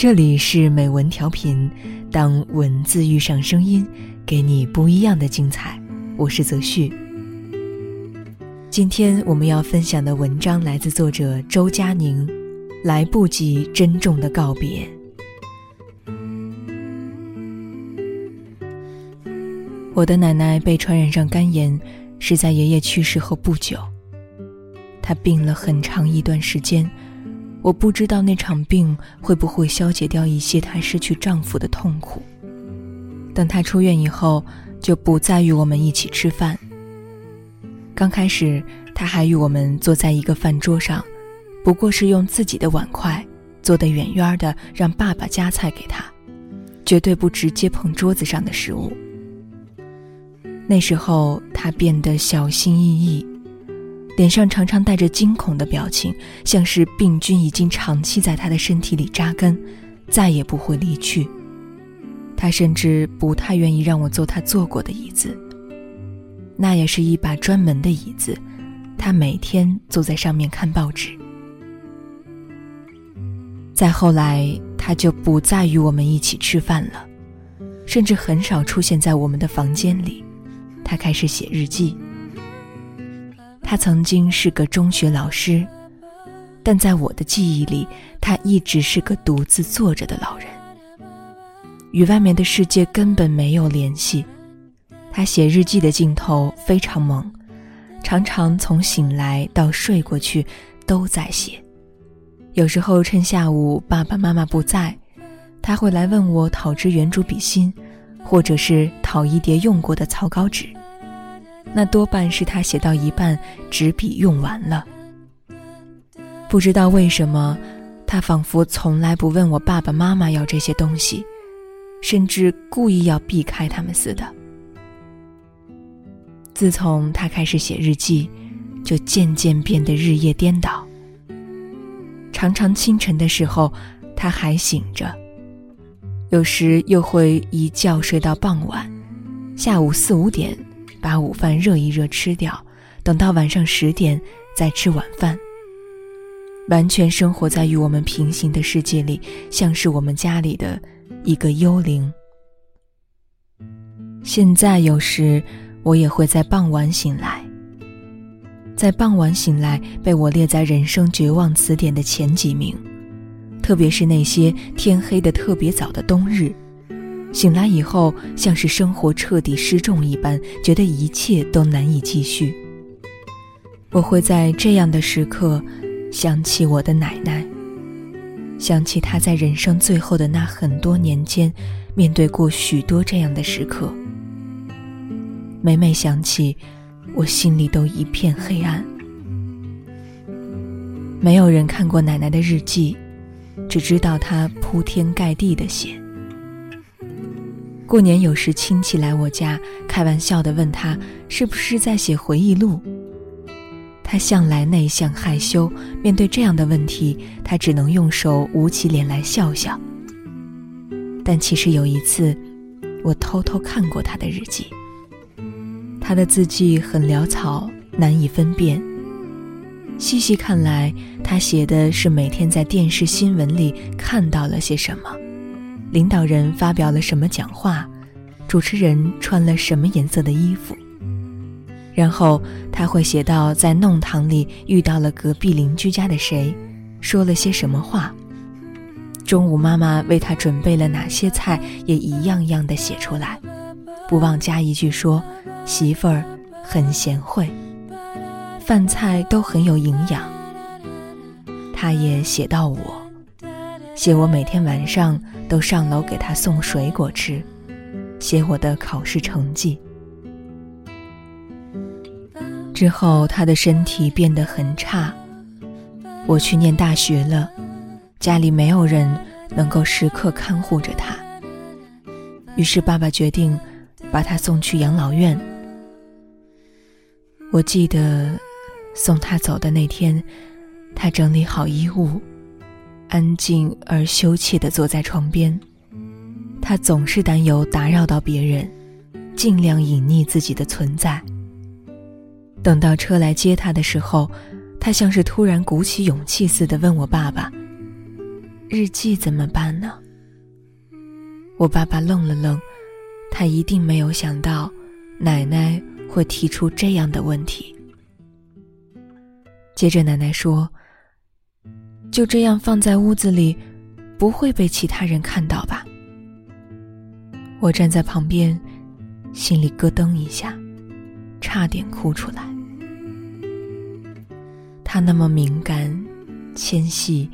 这里是美文调频，当文字遇上声音，给你不一样的精彩。我是泽旭。今天我们要分享的文章来自作者周佳宁，《来不及珍重的告别》。我的奶奶被传染上肝炎，是在爷爷去世后不久。她病了很长一段时间。我不知道那场病会不会消解掉一些她失去丈夫的痛苦。等她出院以后，就不再与我们一起吃饭。刚开始，她还与我们坐在一个饭桌上，不过是用自己的碗筷坐得远远的，让爸爸夹菜给她，绝对不直接碰桌子上的食物。那时候，她变得小心翼翼。脸上常常带着惊恐的表情，像是病菌已经长期在他的身体里扎根，再也不会离去。他甚至不太愿意让我坐他坐过的椅子，那也是一把专门的椅子，他每天坐在上面看报纸。再后来，他就不再与我们一起吃饭了，甚至很少出现在我们的房间里。他开始写日记。他曾经是个中学老师，但在我的记忆里，他一直是个独自坐着的老人，与外面的世界根本没有联系。他写日记的劲头非常猛，常常从醒来到睡过去都在写。有时候趁下午爸爸妈妈不在，他会来问我讨支圆珠笔芯，或者是讨一叠用过的草稿纸。那多半是他写到一半，纸笔用完了。不知道为什么，他仿佛从来不问我爸爸妈妈要这些东西，甚至故意要避开他们似的。自从他开始写日记，就渐渐变得日夜颠倒。常常清晨的时候，他还醒着，有时又会一觉睡到傍晚，下午四五点。把午饭热一热吃掉，等到晚上十点再吃晚饭。完全生活在与我们平行的世界里，像是我们家里的一个幽灵。现在有时我也会在傍晚醒来，在傍晚醒来被我列在人生绝望词典的前几名，特别是那些天黑的特别早的冬日。醒来以后，像是生活彻底失重一般，觉得一切都难以继续。我会在这样的时刻，想起我的奶奶，想起她在人生最后的那很多年间，面对过许多这样的时刻。每每想起，我心里都一片黑暗。没有人看过奶奶的日记，只知道她铺天盖地的写。过年有时亲戚来我家，开玩笑的问他是不是在写回忆录。他向来内向害羞，面对这样的问题，他只能用手捂起脸来笑笑。但其实有一次，我偷偷看过他的日记。他的字迹很潦草，难以分辨。细细看来，他写的是每天在电视新闻里看到了些什么。领导人发表了什么讲话？主持人穿了什么颜色的衣服？然后他会写到在弄堂里遇到了隔壁邻居家的谁，说了些什么话。中午妈妈为他准备了哪些菜，也一样样的写出来，不忘加一句说：“媳妇儿很贤惠，饭菜都很有营养。”他也写到我。写我每天晚上都上楼给他送水果吃，写我的考试成绩。之后他的身体变得很差，我去念大学了，家里没有人能够时刻看护着他，于是爸爸决定把他送去养老院。我记得送他走的那天，他整理好衣物。安静而羞怯地坐在床边，他总是担忧打扰到别人，尽量隐匿自己的存在。等到车来接他的时候，他像是突然鼓起勇气似的问我爸爸：“日记怎么办呢？我爸爸愣了愣，他一定没有想到奶奶会提出这样的问题。接着奶奶说：“就这样放在屋子里，不会被其他人看到吧？”我站在旁边，心里咯噔一下，差点哭出来。他那么敏感、纤细、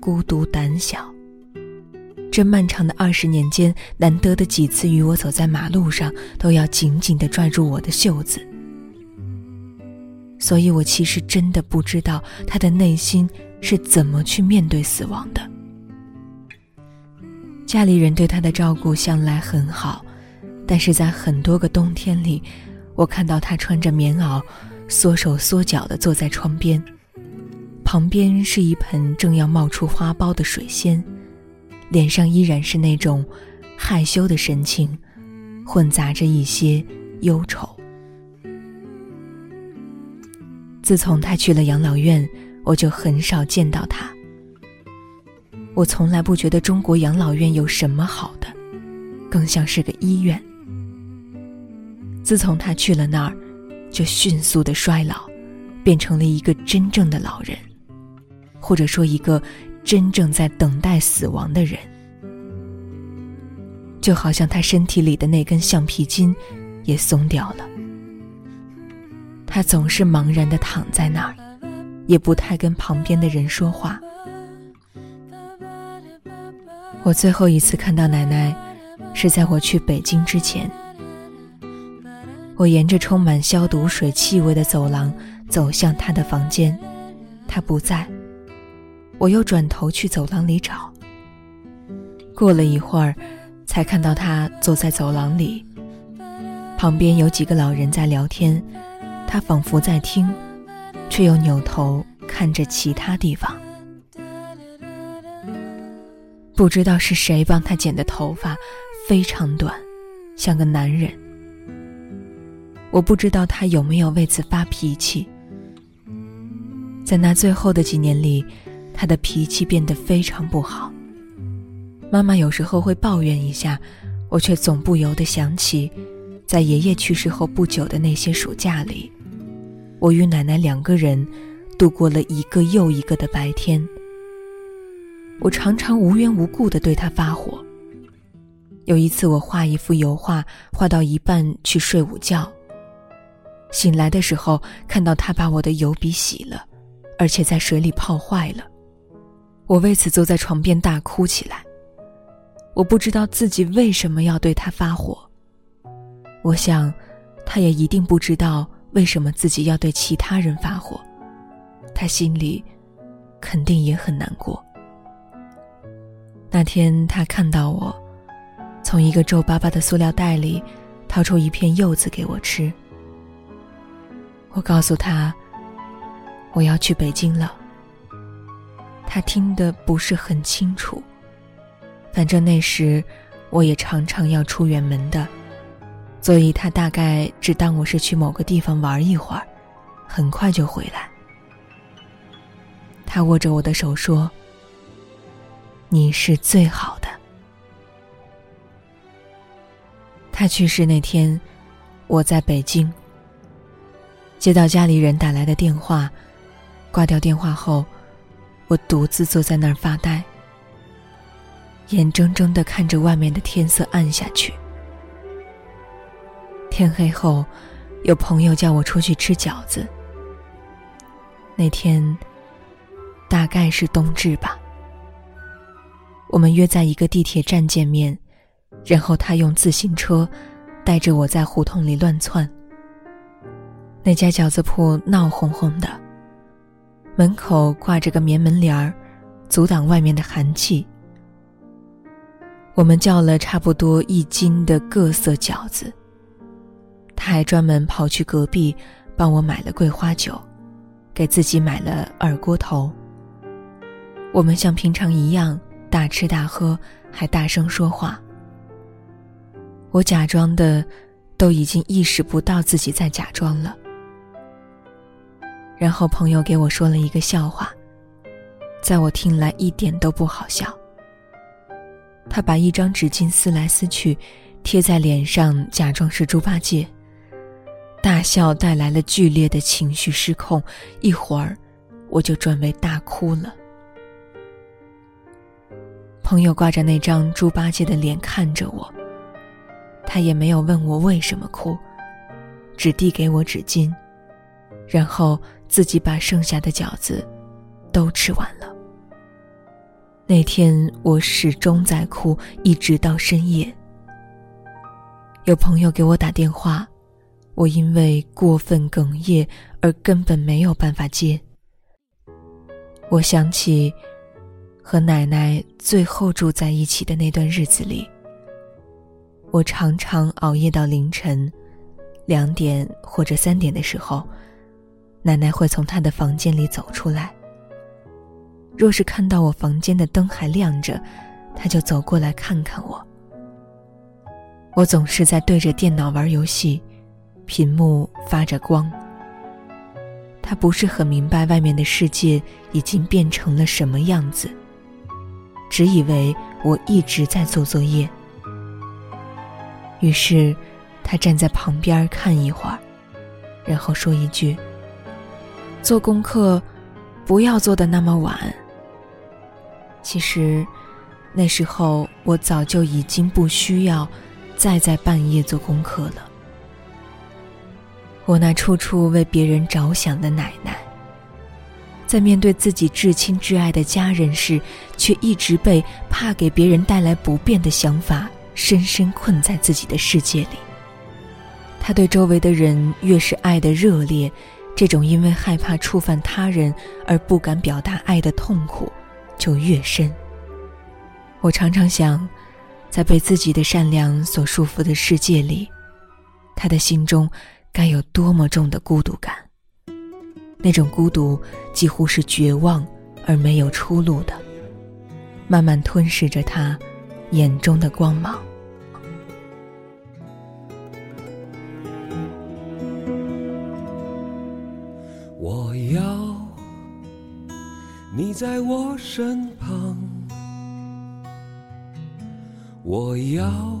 孤独、胆小。这漫长的二十年间，难得的几次与我走在马路上，都要紧紧地拽住我的袖子。所以我其实真的不知道他的内心是怎么去面对死亡的。家里人对他的照顾向来很好，但是在很多个冬天里，我看到他穿着棉袄，缩手缩脚地坐在窗边，旁边是一盆正要冒出花苞的水仙，脸上依然是那种害羞的神情，混杂着一些忧愁。自从他去了养老院，我就很少见到他。我从来不觉得中国养老院有什么好的，更像是个医院。自从他去了那儿，就迅速的衰老，变成了一个真正的老人，或者说一个真正在等待死亡的人。就好像他身体里的那根橡皮筋，也松掉了。他总是茫然的躺在那儿，也不太跟旁边的人说话。我最后一次看到奶奶，是在我去北京之前。我沿着充满消毒水气味的走廊走向她的房间，她不在。我又转头去走廊里找。过了一会儿，才看到她坐在走廊里，旁边有几个老人在聊天，他仿佛在听，却又扭头看着其他地方。不知道是谁帮他剪的头发，非常短，像个男人。我不知道他有没有为此发脾气。在那最后的几年里，他的脾气变得非常不好。妈妈有时候会抱怨一下，我却总不由得想起，在爷爷去世后不久的那些暑假里，我与奶奶两个人度过了一个又一个的白天。我常常无缘无故地对他发火。有一次，我画一幅油画，画到一半去睡午觉。醒来的时候，看到他把我的油笔洗了，而且在水里泡坏了。我为此坐在床边大哭起来。我不知道自己为什么要对他发火。我想，他也一定不知道为什么自己要对其他人发火。他心里，肯定也很难过。那天，他看到我，从一个皱巴巴的塑料袋里掏出一片柚子给我吃。我告诉他，我要去北京了。他听得不是很清楚，反正那时我也常常要出远门的，所以他大概只当我是去某个地方玩一会儿，很快就回来。他握着我的手说。你是最好的。他去世那天，我在北京。接到家里人打来的电话，挂掉电话后，我独自坐在那儿发呆，眼睁睁的看着外面的天色暗下去。天黑后，有朋友叫我出去吃饺子。那天，大概是冬至吧。我们约在一个地铁站见面，然后他用自行车带着我在胡同里乱窜。那家饺子铺闹哄哄的，门口挂着个棉门帘儿，阻挡外面的寒气。我们叫了差不多一斤的各色饺子。他还专门跑去隔壁帮我买了桂花酒，给自己买了二锅头。我们像平常一样。大吃大喝，还大声说话。我假装的，都已经意识不到自己在假装了。然后朋友给我说了一个笑话，在我听来一点都不好笑。他把一张纸巾撕来撕去，贴在脸上，假装是猪八戒。大笑带来了剧烈的情绪失控，一会儿，我就转为大哭了。朋友挂着那张猪八戒的脸看着我，他也没有问我为什么哭，只递给我纸巾，然后自己把剩下的饺子都吃完了。那天我始终在哭，一直到深夜。有朋友给我打电话。我因为过分哽咽而根本没有办法接。我想起和奶奶最后住在一起的那段日子里，我常常熬夜到凌晨两点或者三点的时候，奶奶会从她的房间里走出来。若是看到我房间的灯还亮着，她就走过来看看我。我总是在对着电脑玩游戏。屏幕发着光，他不是很明白外面的世界已经变成了什么样子，只以为我一直在做作业。于是，他站在旁边看一会儿，然后说一句：“做功课，不要做的那么晚。”其实，那时候我早就已经不需要再在半夜做功课了。我那处处为别人着想的奶奶，在面对自己至亲至爱的家人时，却一直被怕给别人带来不便的想法深深困在自己的世界里。他对周围的人越是爱的热烈，这种因为害怕触犯他人而不敢表达爱的痛苦就越深。我常常想，在被自己的善良所束缚的世界里，他的心中。该有多么重的孤独感！那种孤独几乎是绝望而没有出路的，慢慢吞噬着他眼中的光芒。我要你在我身旁，我要。